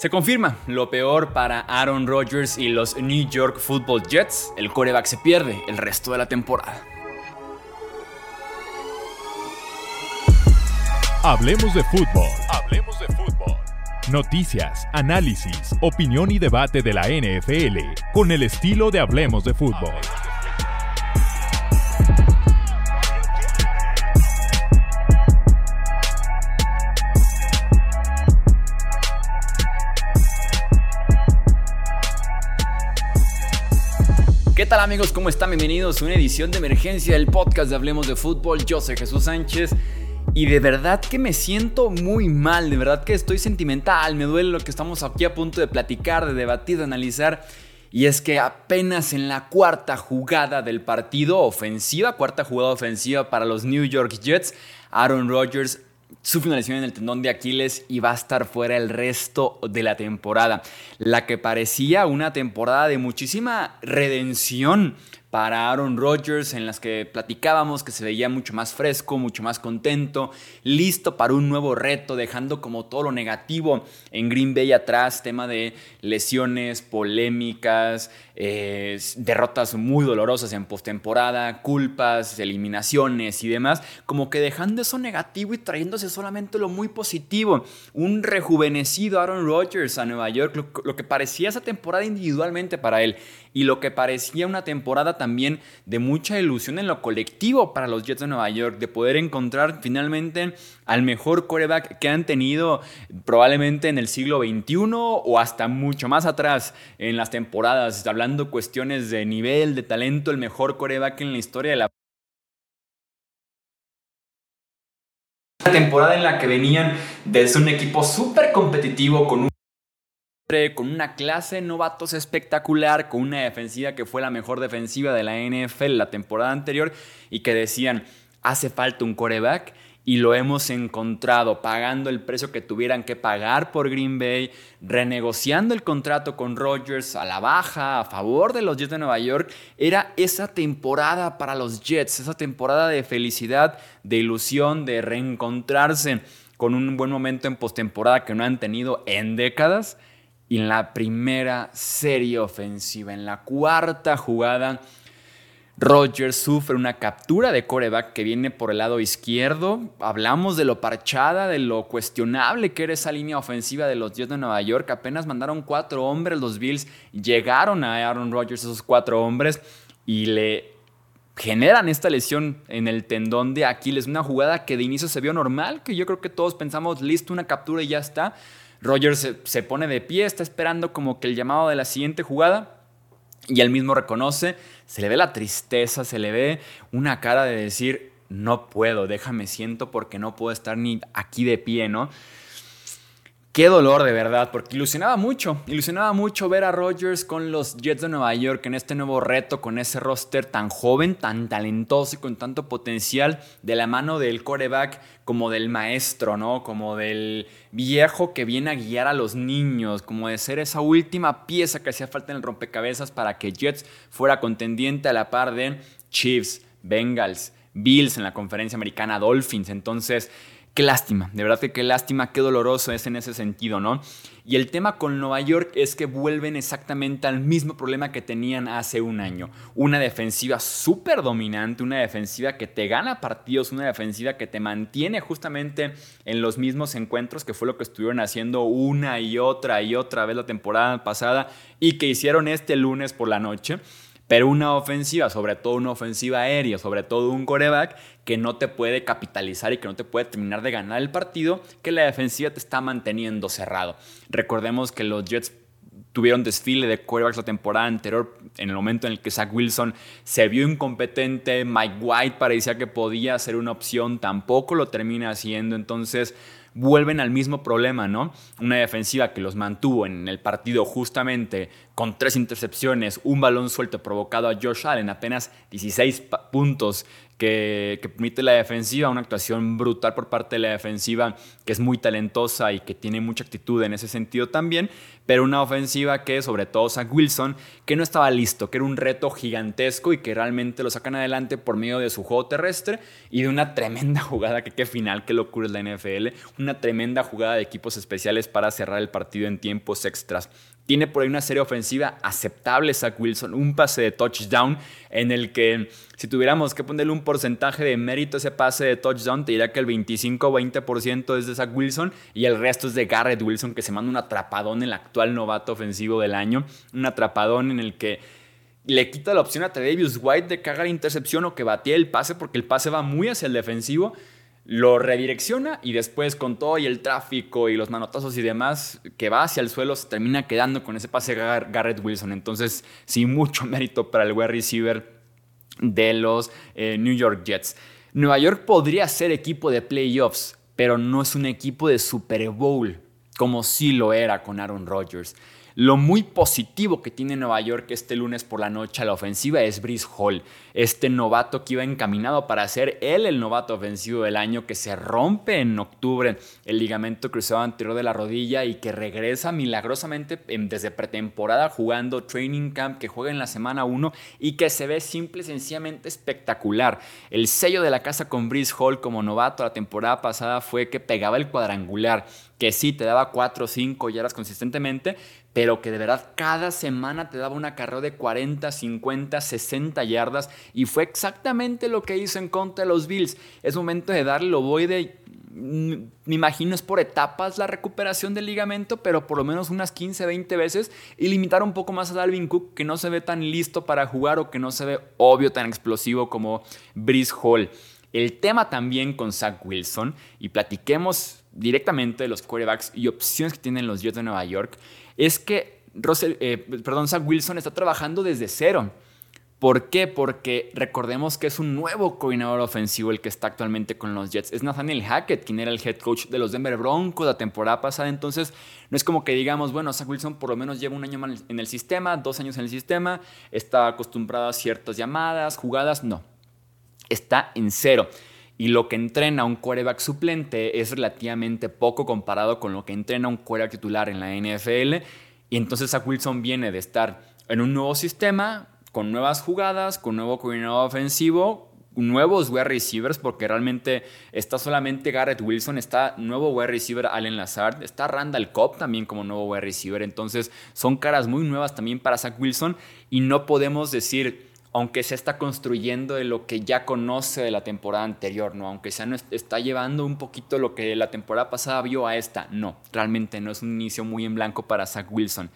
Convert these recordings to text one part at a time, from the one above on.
Se confirma lo peor para Aaron Rodgers y los New York Football Jets. El coreback se pierde el resto de la temporada. Hablemos de fútbol. Hablemos de fútbol. Noticias, análisis, opinión y debate de la NFL con el estilo de Hablemos de fútbol. Tal amigos? ¿Cómo están? Bienvenidos a una edición de emergencia del podcast de Hablemos de Fútbol. Yo soy Jesús Sánchez y de verdad que me siento muy mal, de verdad que estoy sentimental, me duele lo que estamos aquí a punto de platicar, de debatir, de analizar. Y es que apenas en la cuarta jugada del partido ofensiva, cuarta jugada ofensiva para los New York Jets, Aaron Rodgers su finalización en el tendón de Aquiles y va a estar fuera el resto de la temporada. La que parecía una temporada de muchísima redención para Aaron Rodgers en las que platicábamos que se veía mucho más fresco, mucho más contento, listo para un nuevo reto, dejando como todo lo negativo en Green Bay atrás, tema de lesiones, polémicas, eh, derrotas muy dolorosas en postemporada, culpas, eliminaciones y demás, como que dejando eso negativo y trayéndose solamente lo muy positivo. Un rejuvenecido Aaron Rodgers a Nueva York, lo, lo que parecía esa temporada individualmente para él y lo que parecía una temporada también de mucha ilusión en lo colectivo para los Jets de Nueva York, de poder encontrar finalmente al mejor coreback que han tenido probablemente en el siglo XXI o hasta mucho más atrás en las temporadas, hablando cuestiones de nivel, de talento, el mejor coreback en la historia de la temporada en la que venían desde un equipo súper competitivo con un con una clase novatos espectacular, con una defensiva que fue la mejor defensiva de la NFL la temporada anterior y que decían, hace falta un coreback y lo hemos encontrado pagando el precio que tuvieran que pagar por Green Bay, renegociando el contrato con Rodgers a la baja, a favor de los Jets de Nueva York. Era esa temporada para los Jets, esa temporada de felicidad, de ilusión, de reencontrarse con un buen momento en postemporada que no han tenido en décadas y en la primera serie ofensiva, en la cuarta jugada, Rogers sufre una captura de coreback que viene por el lado izquierdo. Hablamos de lo parchada, de lo cuestionable que era esa línea ofensiva de los Jets de Nueva York. Apenas mandaron cuatro hombres los Bills, llegaron a Aaron Rodgers esos cuatro hombres y le generan esta lesión en el tendón de Aquiles. Una jugada que de inicio se vio normal, que yo creo que todos pensamos, listo, una captura y ya está. Rogers se, pone de pie, está esperando como que el llamado de la siguiente jugada. Y él mismo reconoce, se le ve la tristeza, se le ve una cara de decir, no puedo, déjame siento porque no puedo estar ni aquí de pie, ¿no? Qué dolor de verdad, porque ilusionaba mucho, ilusionaba mucho ver a Rodgers con los Jets de Nueva York en este nuevo reto, con ese roster tan joven, tan talentoso y con tanto potencial, de la mano del coreback como del maestro, ¿no? Como del viejo que viene a guiar a los niños, como de ser esa última pieza que hacía falta en el rompecabezas para que Jets fuera contendiente a la par de Chiefs, Bengals, Bills en la conferencia americana, Dolphins. Entonces, Qué lástima, de verdad que qué lástima, qué doloroso es en ese sentido, ¿no? Y el tema con Nueva York es que vuelven exactamente al mismo problema que tenían hace un año. Una defensiva súper dominante, una defensiva que te gana partidos, una defensiva que te mantiene justamente en los mismos encuentros, que fue lo que estuvieron haciendo una y otra y otra vez la temporada pasada y que hicieron este lunes por la noche. Pero una ofensiva, sobre todo una ofensiva aérea, sobre todo un coreback que no te puede capitalizar y que no te puede terminar de ganar el partido, que la defensiva te está manteniendo cerrado. Recordemos que los Jets tuvieron desfile de quarterbacks la temporada anterior, en el momento en el que Zach Wilson se vio incompetente, Mike White parecía que podía ser una opción, tampoco lo termina haciendo, entonces vuelven al mismo problema, ¿no? Una defensiva que los mantuvo en el partido justamente con tres intercepciones, un balón suelto provocado a Josh Allen, apenas 16 puntos que, permite la defensiva, una actuación brutal por parte de la defensiva que es muy talentosa y que tiene mucha actitud en ese sentido también, pero una ofensiva que, sobre todo Zach Wilson, que no estaba listo, que era un reto gigantesco y que realmente lo sacan adelante por medio de su juego terrestre y de una tremenda jugada, que qué final, qué locura es la NFL, una tremenda jugada de equipos especiales para cerrar el partido en tiempos extras. Tiene por ahí una serie ofensiva aceptable Zach Wilson, un pase de touchdown en el que si tuviéramos que ponerle un porcentaje de mérito a ese pase de touchdown, te diría que el 25-20% es de Zach Wilson y el resto es de Garrett Wilson que se manda un atrapadón en el actual novato ofensivo del año, un atrapadón en el que le quita la opción a Tredavious White de que la intercepción o que batee el pase porque el pase va muy hacia el defensivo lo redirecciona y después con todo y el tráfico y los manotazos y demás que va hacia el suelo se termina quedando con ese pase Garrett Wilson. Entonces, sí, mucho mérito para el wide receiver de los eh, New York Jets. Nueva York podría ser equipo de playoffs, pero no es un equipo de Super Bowl como sí lo era con Aaron Rodgers. Lo muy positivo que tiene Nueva York este lunes por la noche a la ofensiva es Brice Hall, este novato que iba encaminado para ser él el novato ofensivo del año, que se rompe en octubre el ligamento cruzado anterior de la rodilla y que regresa milagrosamente desde pretemporada jugando training camp, que juega en la semana 1 y que se ve simple y sencillamente espectacular. El sello de la casa con Brice Hall como novato la temporada pasada fue que pegaba el cuadrangular que sí te daba 4 o 5 yardas consistentemente, pero que de verdad cada semana te daba una carrera de 40, 50, 60 yardas y fue exactamente lo que hizo en contra de los Bills. Es momento de darle lo voy de me imagino es por etapas la recuperación del ligamento, pero por lo menos unas 15, 20 veces y limitar un poco más a Dalvin Cook que no se ve tan listo para jugar o que no se ve obvio tan explosivo como Brice Hall. El tema también con Zach Wilson y platiquemos directamente de los quarterbacks y opciones que tienen los Jets de Nueva York es que Russell, eh, perdón, Zach Wilson está trabajando desde cero. ¿Por qué? Porque recordemos que es un nuevo coordinador ofensivo el que está actualmente con los Jets. Es Nathaniel Hackett, quien era el head coach de los Denver Broncos la temporada pasada. Entonces, no es como que digamos, bueno, Zach Wilson por lo menos lleva un año en el sistema, dos años en el sistema, está acostumbrado a ciertas llamadas, jugadas. No, está en cero y lo que entrena un quarterback suplente es relativamente poco comparado con lo que entrena un quarterback titular en la NFL. Y entonces a Wilson viene de estar en un nuevo sistema, con nuevas jugadas, con nuevo coordinador ofensivo, nuevos wide receivers, porque realmente está solamente Garrett Wilson, está nuevo wide receiver Allen Lazard, está Randall Cobb también como nuevo wide receiver. Entonces son caras muy nuevas también para Zach Wilson y no podemos decir aunque se está construyendo de lo que ya conoce de la temporada anterior, ¿no? Aunque se está llevando un poquito lo que la temporada pasada vio a esta, no, realmente no es un inicio muy en blanco para Zach Wilson.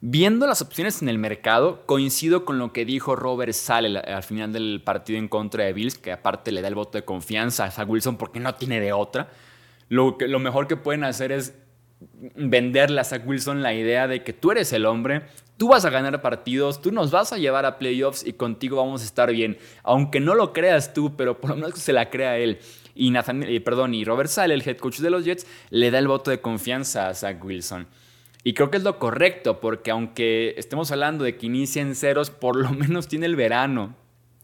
Viendo las opciones en el mercado, coincido con lo que dijo Robert Sale al final del partido en contra de Bills, que aparte le da el voto de confianza a Zach Wilson porque no tiene de otra. Lo, que, lo mejor que pueden hacer es venderle a Zach Wilson la idea de que tú eres el hombre, tú vas a ganar partidos, tú nos vas a llevar a playoffs y contigo vamos a estar bien. Aunque no lo creas tú, pero por lo menos se la crea él. Y, Nathan, eh, perdón, y Robert Sale, el head coach de los Jets, le da el voto de confianza a Zach Wilson. Y creo que es lo correcto, porque aunque estemos hablando de que inicia en ceros, por lo menos tiene el verano.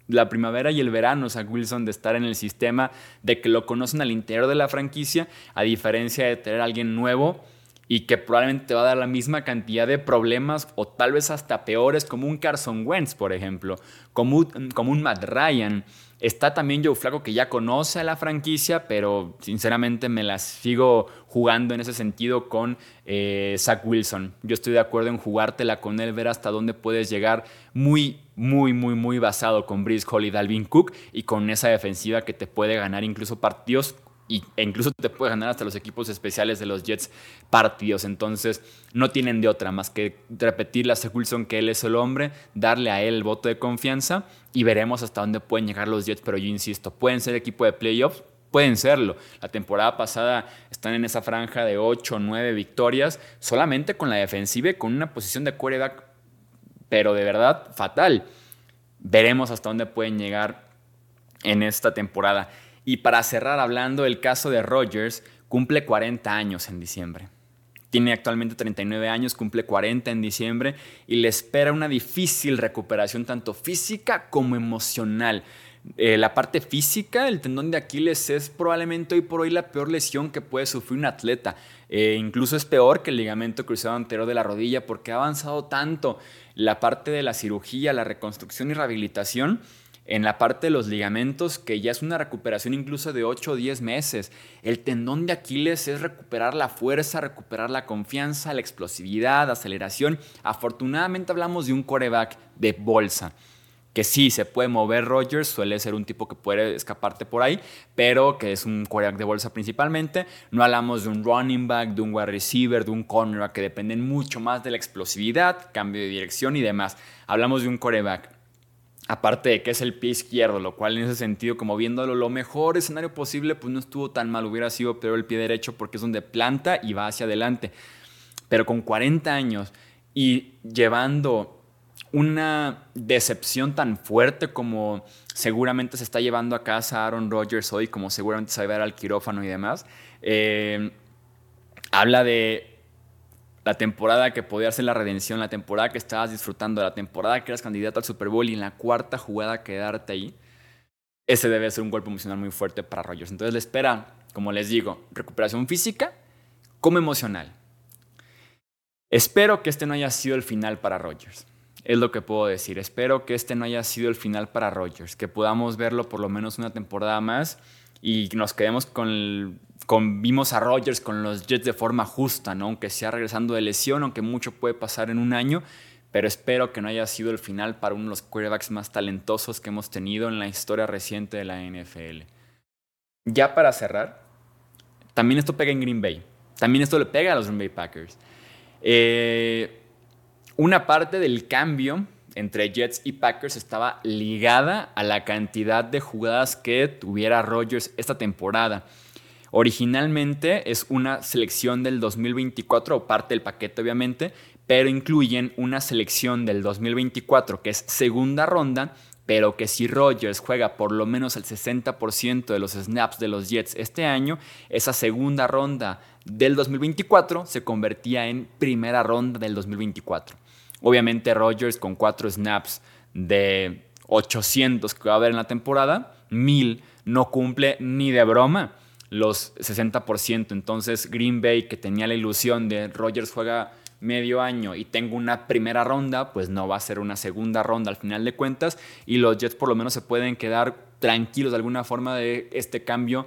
La primavera y el verano, Zach Wilson, de estar en el sistema, de que lo conocen al interior de la franquicia, a diferencia de tener a alguien nuevo y que probablemente te va a dar la misma cantidad de problemas o tal vez hasta peores como un Carson Wentz, por ejemplo, como un, como un Matt Ryan. Está también Joe Flaco que ya conoce a la franquicia, pero sinceramente me las sigo jugando en ese sentido con eh, Zach Wilson. Yo estoy de acuerdo en jugártela con él, ver hasta dónde puedes llegar muy, muy, muy, muy basado con Brice Hall y Dalvin Cook y con esa defensiva que te puede ganar incluso partidos e incluso te puede ganar hasta los equipos especiales de los Jets partidos. Entonces, no tienen de otra más que repetirle a Zach que él es el hombre, darle a él el voto de confianza y veremos hasta dónde pueden llegar los Jets. Pero yo insisto, pueden ser equipo de playoffs, pueden serlo. La temporada pasada están en esa franja de 8 o 9 victorias, solamente con la defensiva y con una posición de quarterback, pero de verdad fatal. Veremos hasta dónde pueden llegar en esta temporada. Y para cerrar hablando, el caso de Rogers cumple 40 años en diciembre. Tiene actualmente 39 años, cumple 40 en diciembre y le espera una difícil recuperación tanto física como emocional. Eh, la parte física, el tendón de Aquiles es probablemente hoy por hoy la peor lesión que puede sufrir un atleta. Eh, incluso es peor que el ligamento cruzado anterior de la rodilla porque ha avanzado tanto la parte de la cirugía, la reconstrucción y rehabilitación en la parte de los ligamentos, que ya es una recuperación incluso de 8 o 10 meses. El tendón de Aquiles es recuperar la fuerza, recuperar la confianza, la explosividad, aceleración. Afortunadamente hablamos de un coreback de bolsa que sí se puede mover Rogers, suele ser un tipo que puede escaparte por ahí, pero que es un coreback de bolsa principalmente. No hablamos de un running back, de un wide receiver, de un cornerback que dependen mucho más de la explosividad, cambio de dirección y demás. Hablamos de un coreback. Aparte de que es el pie izquierdo, lo cual en ese sentido, como viéndolo lo mejor escenario posible, pues no estuvo tan mal, hubiera sido peor el pie derecho porque es donde planta y va hacia adelante. Pero con 40 años y llevando una decepción tan fuerte como seguramente se está llevando a casa Aaron Rodgers hoy, como seguramente se va a al quirófano y demás, eh, habla de la temporada que podía ser la redención, la temporada que estabas disfrutando, la temporada que eras candidato al Super Bowl y en la cuarta jugada quedarte ahí, ese debe ser un golpe emocional muy fuerte para Rodgers. Entonces le espera, como les digo, recuperación física como emocional. Espero que este no haya sido el final para Rodgers. Es lo que puedo decir. Espero que este no haya sido el final para Rodgers, que podamos verlo por lo menos una temporada más y nos quedemos con, con vimos a Rodgers con los Jets de forma justa, ¿no? aunque sea regresando de lesión, aunque mucho puede pasar en un año, pero espero que no haya sido el final para uno de los quarterbacks más talentosos que hemos tenido en la historia reciente de la NFL. Ya para cerrar, también esto pega en Green Bay, también esto le pega a los Green Bay Packers. Eh, una parte del cambio entre Jets y Packers estaba ligada a la cantidad de jugadas que tuviera Rodgers esta temporada. Originalmente es una selección del 2024, o parte del paquete obviamente, pero incluyen una selección del 2024 que es segunda ronda, pero que si Rodgers juega por lo menos el 60% de los snaps de los Jets este año, esa segunda ronda del 2024 se convertía en primera ronda del 2024. Obviamente Rodgers con cuatro snaps de 800 que va a haber en la temporada, 1000 no cumple ni de broma los 60%. Entonces Green Bay, que tenía la ilusión de Rodgers juega medio año y tengo una primera ronda, pues no va a ser una segunda ronda al final de cuentas y los Jets por lo menos se pueden quedar tranquilos de alguna forma de este cambio.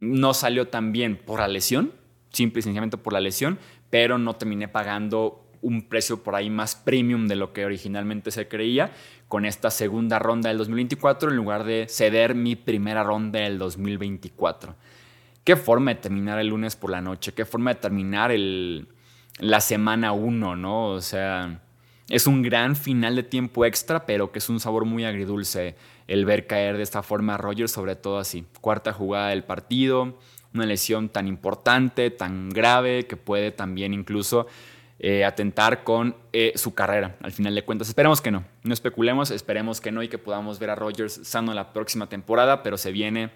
No salió tan bien por la lesión, simple y sencillamente por la lesión, pero no terminé pagando un precio por ahí más premium de lo que originalmente se creía con esta segunda ronda del 2024 en lugar de ceder mi primera ronda del 2024. Qué forma de terminar el lunes por la noche, qué forma de terminar el, la semana 1, ¿no? O sea, es un gran final de tiempo extra, pero que es un sabor muy agridulce el ver caer de esta forma a Rogers, sobre todo así. Cuarta jugada del partido, una lesión tan importante, tan grave, que puede también incluso eh, atentar con eh, su carrera, al final de cuentas. Esperemos que no, no especulemos, esperemos que no y que podamos ver a Rodgers sano la próxima temporada, pero se viene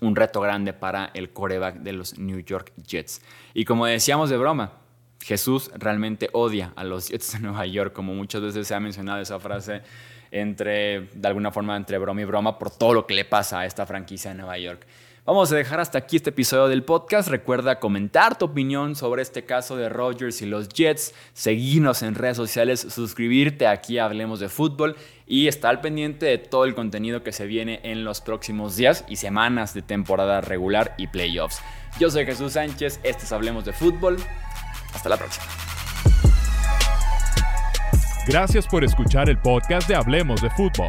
un reto grande para el coreback de los New York Jets. Y como decíamos de broma, Jesús realmente odia a los Jets de Nueva York, como muchas veces se ha mencionado esa frase entre, de alguna forma, entre broma y broma por todo lo que le pasa a esta franquicia de Nueva York. Vamos a dejar hasta aquí este episodio del podcast. Recuerda comentar tu opinión sobre este caso de Rodgers y los Jets, seguirnos en redes sociales, suscribirte aquí a Hablemos de Fútbol y estar pendiente de todo el contenido que se viene en los próximos días y semanas de temporada regular y playoffs. Yo soy Jesús Sánchez, esto es Hablemos de Fútbol. Hasta la próxima. Gracias por escuchar el podcast de Hablemos de Fútbol.